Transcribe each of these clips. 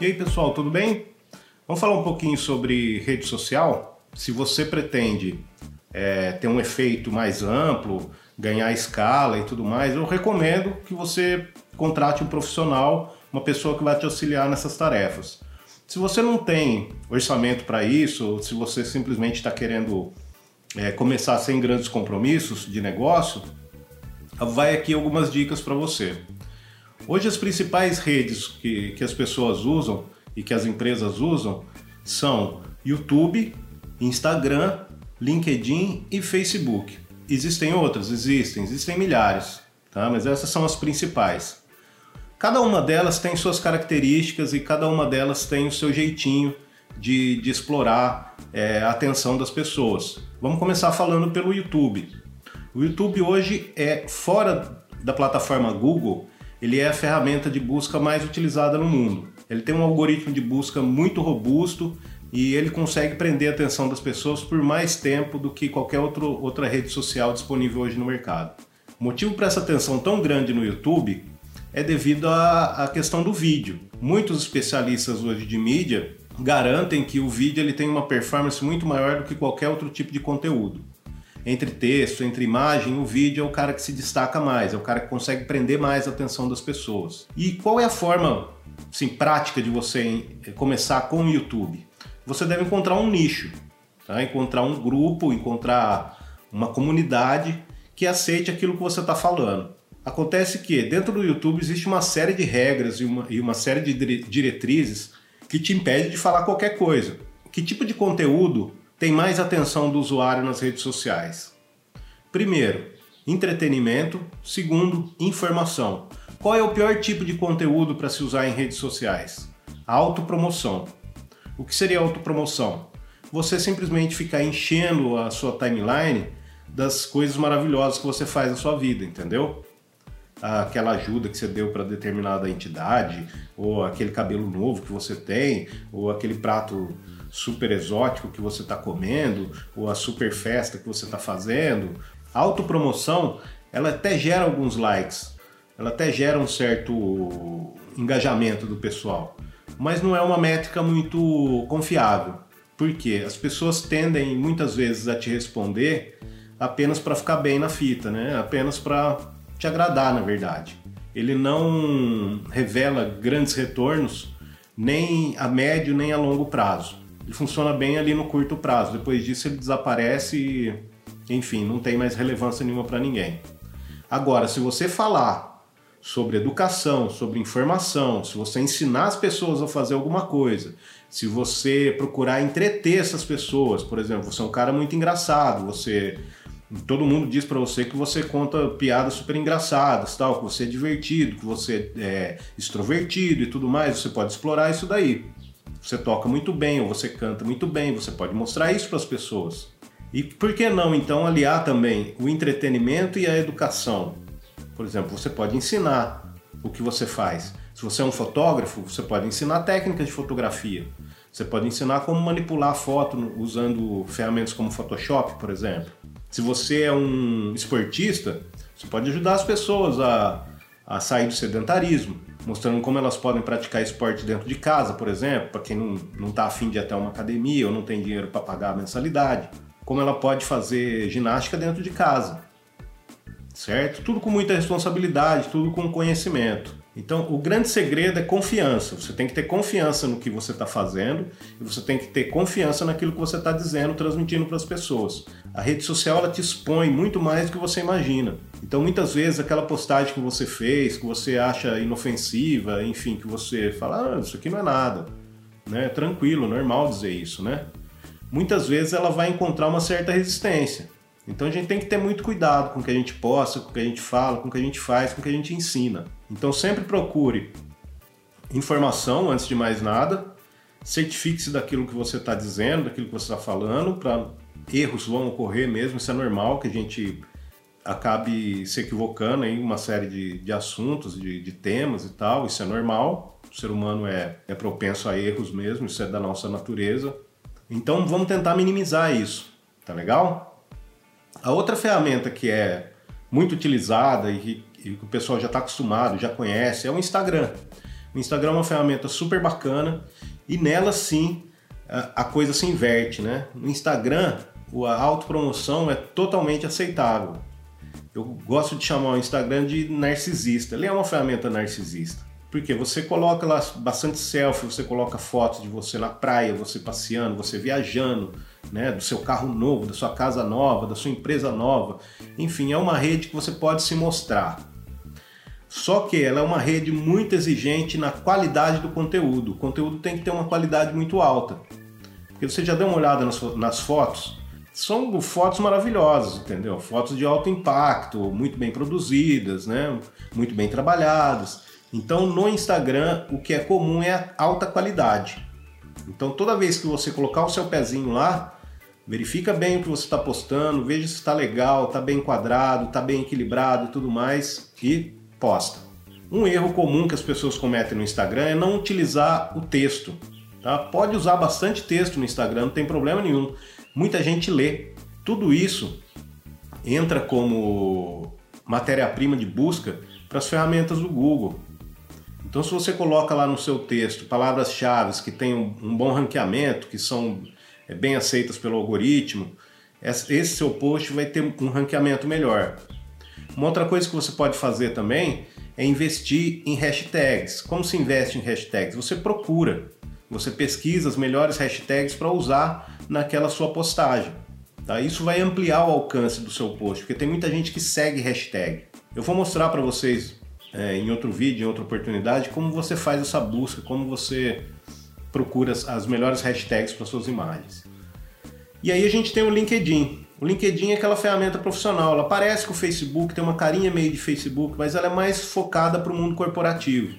E aí pessoal, tudo bem? Vamos falar um pouquinho sobre rede social? Se você pretende é, ter um efeito mais amplo, ganhar escala e tudo mais, eu recomendo que você contrate um profissional, uma pessoa que vai te auxiliar nessas tarefas. Se você não tem orçamento para isso, ou se você simplesmente está querendo é, começar sem grandes compromissos de negócio, vai aqui algumas dicas para você. Hoje as principais redes que, que as pessoas usam e que as empresas usam são YouTube, Instagram, LinkedIn e Facebook. Existem outras? Existem, existem milhares, tá? mas essas são as principais. Cada uma delas tem suas características e cada uma delas tem o seu jeitinho de, de explorar é, a atenção das pessoas. Vamos começar falando pelo YouTube. O YouTube hoje é fora da plataforma Google, ele é a ferramenta de busca mais utilizada no mundo. Ele tem um algoritmo de busca muito robusto e ele consegue prender a atenção das pessoas por mais tempo do que qualquer outro, outra rede social disponível hoje no mercado. O motivo para essa atenção tão grande no YouTube é devido à, à questão do vídeo. Muitos especialistas hoje de mídia garantem que o vídeo ele tem uma performance muito maior do que qualquer outro tipo de conteúdo entre texto, entre imagem, o vídeo é o cara que se destaca mais, é o cara que consegue prender mais a atenção das pessoas. E qual é a forma assim, prática de você começar com o YouTube? Você deve encontrar um nicho, tá? encontrar um grupo, encontrar uma comunidade que aceite aquilo que você está falando. Acontece que dentro do YouTube existe uma série de regras e uma, e uma série de diretrizes que te impede de falar qualquer coisa. Que tipo de conteúdo tem mais atenção do usuário nas redes sociais? Primeiro, entretenimento. Segundo, informação. Qual é o pior tipo de conteúdo para se usar em redes sociais? autopromoção. O que seria autopromoção? Você simplesmente ficar enchendo a sua timeline das coisas maravilhosas que você faz na sua vida, entendeu? Aquela ajuda que você deu para determinada entidade, ou aquele cabelo novo que você tem, ou aquele prato super exótico que você está comendo, ou a super festa que você está fazendo. A autopromoção, ela até gera alguns likes, ela até gera um certo engajamento do pessoal, mas não é uma métrica muito confiável, porque as pessoas tendem muitas vezes a te responder apenas para ficar bem na fita, né? apenas para te agradar, na verdade. Ele não revela grandes retornos nem a médio nem a longo prazo ele funciona bem ali no curto prazo. Depois disso ele desaparece e, enfim, não tem mais relevância nenhuma para ninguém. Agora, se você falar sobre educação, sobre informação, se você ensinar as pessoas a fazer alguma coisa, se você procurar entreter essas pessoas, por exemplo, você é um cara muito engraçado, você todo mundo diz para você que você conta piadas super engraçadas, tal, que você é divertido, que você é extrovertido e tudo mais, você pode explorar isso daí você toca muito bem ou você canta muito bem, você pode mostrar isso para as pessoas. E por que não então aliar também o entretenimento e a educação? Por exemplo, você pode ensinar o que você faz. Se você é um fotógrafo, você pode ensinar técnicas de fotografia. Você pode ensinar como manipular a foto usando ferramentas como Photoshop, por exemplo. Se você é um esportista, você pode ajudar as pessoas a, a sair do sedentarismo mostrando como elas podem praticar esporte dentro de casa, por exemplo, para quem não está afim de ir até uma academia ou não tem dinheiro para pagar a mensalidade. Como ela pode fazer ginástica dentro de casa, certo? Tudo com muita responsabilidade, tudo com conhecimento. Então, o grande segredo é confiança. Você tem que ter confiança no que você está fazendo e você tem que ter confiança naquilo que você está dizendo, transmitindo para as pessoas. A rede social ela te expõe muito mais do que você imagina. Então, muitas vezes, aquela postagem que você fez, que você acha inofensiva, enfim, que você fala, ah, isso aqui não é nada, né? Tranquilo, normal dizer isso, né? Muitas vezes ela vai encontrar uma certa resistência. Então a gente tem que ter muito cuidado com o que a gente posta, com o que a gente fala, com o que a gente faz, com o que a gente ensina. Então sempre procure informação antes de mais nada, certifique-se daquilo que você está dizendo, daquilo que você está falando, para erros vão ocorrer mesmo, isso é normal que a gente acabe se equivocando em uma série de, de assuntos, de, de, temas e tal, isso é normal, o ser humano é, é propenso a erros mesmo, isso é da nossa natureza. Então vamos tentar minimizar isso, tá legal? A outra ferramenta que é muito utilizada e que, e o pessoal já está acostumado, já conhece, é o Instagram. O Instagram é uma ferramenta super bacana e nela sim a, coisa se inverte, né? No Instagram, a autopromoção é totalmente aceitável. Eu gosto de chamar o Instagram de narcisista. Ele é uma ferramenta narcisista. Porque você coloca lá bastante selfie, você coloca fotos de você na praia, você passeando, você viajando, né, do seu carro novo, da sua casa nova, da sua empresa nova. Enfim, é uma rede que você pode se mostrar. Só que ela é uma rede muito exigente na qualidade do conteúdo. O conteúdo tem que ter uma qualidade muito alta. Porque você já deu uma olhada nas, nas fotos, são fotos maravilhosas, entendeu? Fotos de alto impacto, muito bem produzidas, né? Muito bem trabalhadas. Então, no Instagram, o que é comum é a alta qualidade. Então, toda vez que você colocar o seu pezinho lá, verifica bem o que você está postando, veja se está legal, está bem enquadrado, está bem equilibrado e tudo mais e posta. Um erro comum que as pessoas cometem no Instagram é não utilizar o texto. Tá? Pode usar bastante texto no Instagram, não tem problema nenhum. Muita gente lê. Tudo isso entra como matéria-prima de busca para as ferramentas do Google. Então, se você coloca lá no seu texto palavras-chave que têm um bom ranqueamento, que são é, bem aceitas pelo algoritmo, esse seu post vai ter um ranqueamento melhor. Uma outra coisa que você pode fazer também é investir em hashtags. Como se investe em hashtags? Você procura, você pesquisa as melhores hashtags para usar naquela sua postagem. Tá? Isso vai ampliar o alcance do seu post, porque tem muita gente que segue hashtag. Eu vou mostrar para vocês é, em outro vídeo, em outra oportunidade, como você faz essa busca, como você procura as, melhores hashtags para suas imagens. E aí a gente tem o LinkedIn. O LinkedIn é aquela ferramenta profissional. Ela parece que o Facebook tem uma carinha meio de Facebook, mas ela é mais focada para o mundo corporativo,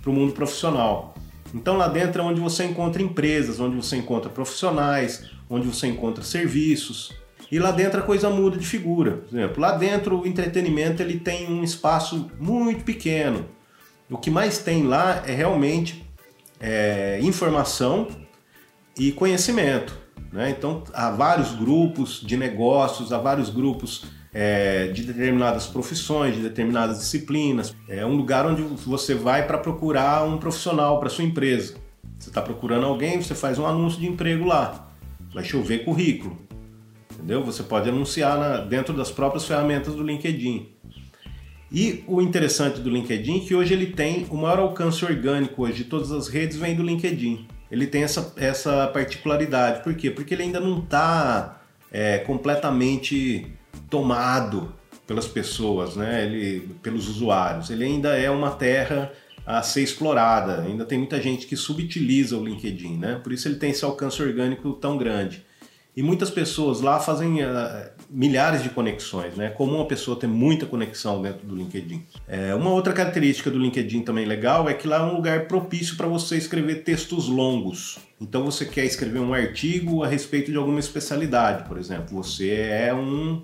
para o mundo profissional. Então lá dentro é onde você encontra empresas, onde você encontra profissionais, onde você encontra serviços. E lá dentro a coisa muda de figura. Por exemplo, lá dentro o entretenimento ele tem um espaço muito pequeno. O que mais tem lá é realmente é, informação e conhecimento. Né? Então há vários grupos de negócios, há vários grupos é, de determinadas profissões, de determinadas disciplinas. É um lugar onde você vai para procurar um profissional para sua empresa. Você está procurando alguém, você faz um anúncio de emprego lá. Vai chover currículo entendeu? Você pode anunciar na, dentro das próprias ferramentas do LinkedIn. E o interessante do LinkedIn é que hoje ele tem o maior alcance orgânico hoje de todas as redes vem do LinkedIn. Ele tem essa, essa particularidade. Por quê? Porque ele ainda não está é, completamente tomado pelas pessoas, né? ele, pelos usuários. Ele ainda é uma terra a ser explorada. Ainda tem muita gente que subutiliza o LinkedIn, né? Por isso ele tem esse alcance orgânico tão grande. E muitas pessoas lá fazem uh, milhares de conexões, né? É comum uma pessoa ter muita conexão dentro do LinkedIn. É, uma outra característica do LinkedIn também legal é que lá é um lugar propício para você escrever textos longos. Então você quer escrever um artigo a respeito de alguma especialidade, por exemplo. Você é um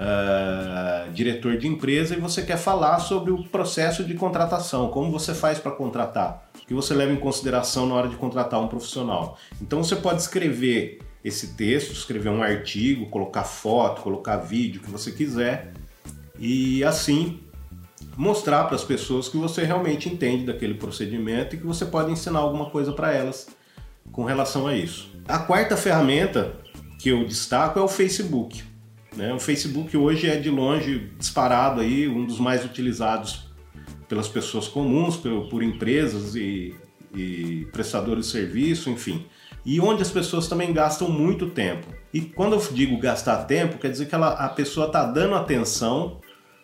uh, diretor de empresa e você quer falar sobre o processo de contratação, como você faz para contratar, o que você leva em consideração na hora de contratar um profissional. Então você pode escrever esse texto, escrever um artigo, colocar foto, colocar vídeo, o que você quiser, e assim mostrar para as pessoas que você realmente entende daquele procedimento e que você pode ensinar alguma coisa para elas com relação a isso. A quarta ferramenta que eu destaco é o Facebook. Né? O Facebook hoje é de longe disparado aí um dos mais utilizados pelas pessoas comuns, por, por empresas e, e prestadores de serviço, enfim e onde as pessoas também gastam muito tempo. E quando eu digo gastar tempo, quer dizer que ela, a pessoa está dando atenção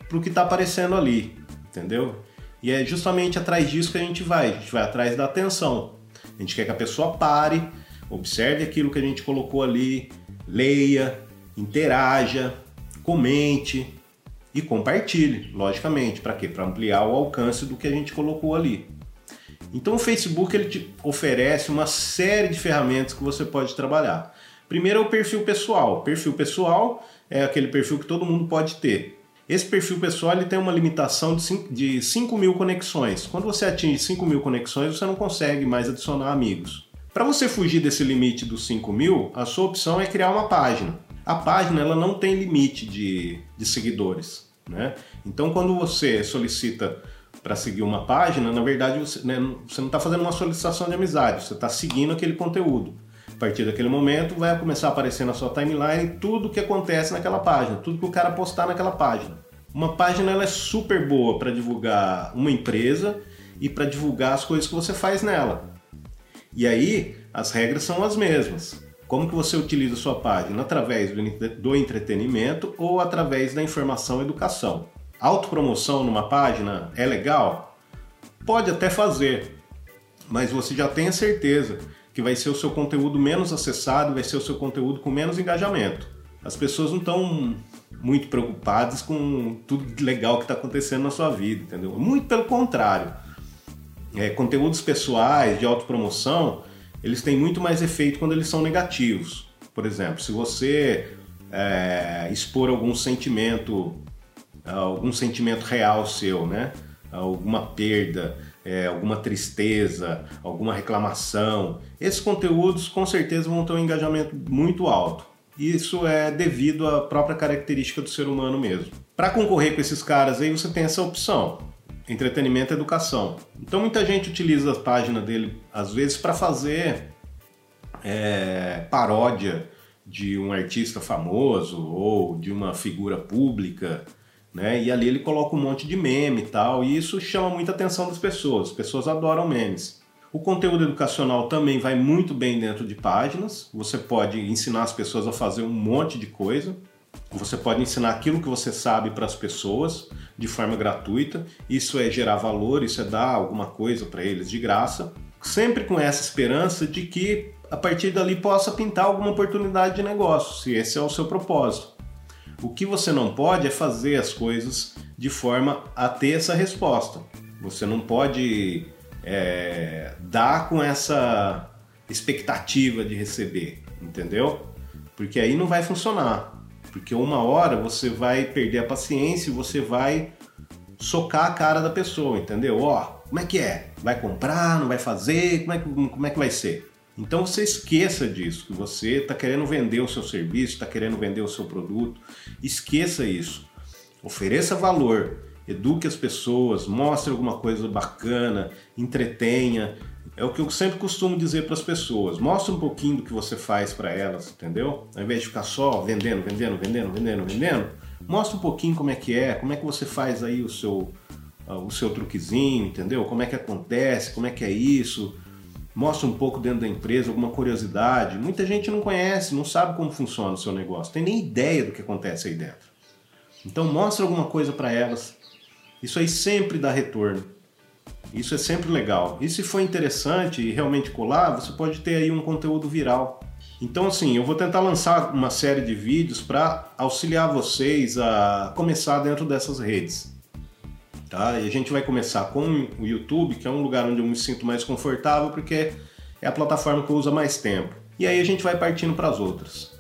para o que está aparecendo ali, entendeu? E é justamente atrás disso que a gente vai, a gente vai atrás da atenção. A gente quer que a pessoa pare, observe aquilo que a gente colocou ali, leia, interaja, comente e compartilhe, logicamente, para quê? Para ampliar o alcance do que a gente colocou ali. Então o Facebook ele te oferece uma série de ferramentas que você pode trabalhar. Primeiro é o perfil pessoal. Perfil pessoal é aquele perfil que todo mundo pode ter. Esse perfil pessoal ele tem uma limitação de 5 mil conexões. Quando você atinge 5 mil conexões, você não consegue mais adicionar amigos. Para você fugir desse limite dos 5 mil, a sua opção é criar uma página. A página ela não tem limite de, de seguidores. Né? Então, quando você solicita para seguir uma página, na verdade você, né, você não está fazendo uma solicitação de amizade, você está seguindo aquele conteúdo. A partir daquele momento vai começar a aparecer na sua timeline tudo o que acontece naquela página, tudo que o cara postar naquela página. Uma página ela é super boa para divulgar uma empresa e para divulgar as coisas que você faz nela. E aí as regras são as mesmas. Como que você utiliza a sua página? Através do entretenimento ou através da informação e educação. Autopromoção numa página é legal? Pode até fazer, mas você já tem a certeza que vai ser o seu conteúdo menos acessado, vai ser o seu conteúdo com menos engajamento. As pessoas não estão muito preocupadas com tudo legal que está acontecendo na sua vida, entendeu? Muito pelo contrário. É, conteúdos pessoais de autopromoção, eles têm muito mais efeito quando eles são negativos. Por exemplo, se você é, expor algum sentimento algum sentimento real seu, né? Alguma perda, é, alguma tristeza, alguma reclamação. Esses conteúdos com certeza vão ter um engajamento muito alto. Isso é devido à própria característica do ser humano mesmo. Para concorrer com esses caras aí, você tem essa opção: entretenimento e educação. Então muita gente utiliza a página dele às vezes para fazer é, paródia de um artista famoso ou de uma figura pública né? E ali ele coloca um monte de meme e tal, e isso chama muita atenção das pessoas. As pessoas adoram memes. O conteúdo educacional também vai muito bem dentro de páginas. Você pode ensinar as pessoas a fazer um monte de coisa. Você pode ensinar aquilo que você sabe para as pessoas de forma gratuita. Isso é gerar valor, isso é dar alguma coisa para eles de graça. Sempre com essa esperança de que a partir dali possa pintar alguma oportunidade de negócio, se esse é o seu propósito. O que você não pode é fazer as coisas de forma a ter essa resposta. Você não pode é, dar com essa expectativa de receber, entendeu? Porque aí não vai funcionar. Porque uma hora você vai perder a paciência e você vai socar a cara da pessoa, entendeu? Ó, como é que é? Vai comprar? Não vai fazer? Como é que, como é que vai ser? Então você esqueça disso, que você está querendo vender o seu serviço, está querendo vender o seu produto. Esqueça isso. Ofereça valor, eduque as pessoas, mostre alguma coisa bacana, entretenha. É o que eu sempre costumo dizer para as pessoas. Mostre um pouquinho do que você faz para elas, entendeu? Ao invés de ficar só vendendo, vendendo, vendendo, vendendo, vendendo, mostre um pouquinho como é que é, como é que você faz aí o seu, o seu truquezinho, entendeu? Como é que acontece, como é que é isso mostra um pouco dentro da empresa, alguma curiosidade. Muita gente não conhece, não sabe como funciona o seu negócio, tem nem ideia do que acontece aí dentro. Então mostra alguma coisa para elas. Isso aí sempre dá retorno. Isso é sempre legal. E se for interessante e realmente colar, você pode ter aí um conteúdo viral. Então assim, eu vou tentar lançar uma série de vídeos para auxiliar vocês a começar dentro dessas redes. Tá? E a gente vai começar com o YouTube, que é um lugar onde eu me sinto mais confortável, porque é a plataforma que eu uso há mais tempo. E aí a gente vai partindo para as outras.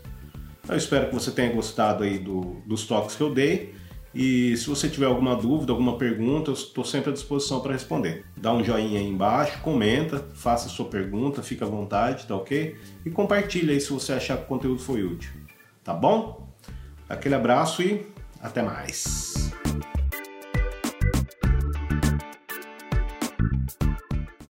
Eu espero que você tenha gostado aí do, dos toques que eu dei. E se você tiver alguma dúvida, alguma pergunta, eu estou sempre à disposição para responder. Dá um joinha aí embaixo, comenta, faça sua pergunta, fica à vontade, tá ok? E compartilha aí se você achar que o conteúdo foi útil. Tá bom? Aquele abraço e até mais.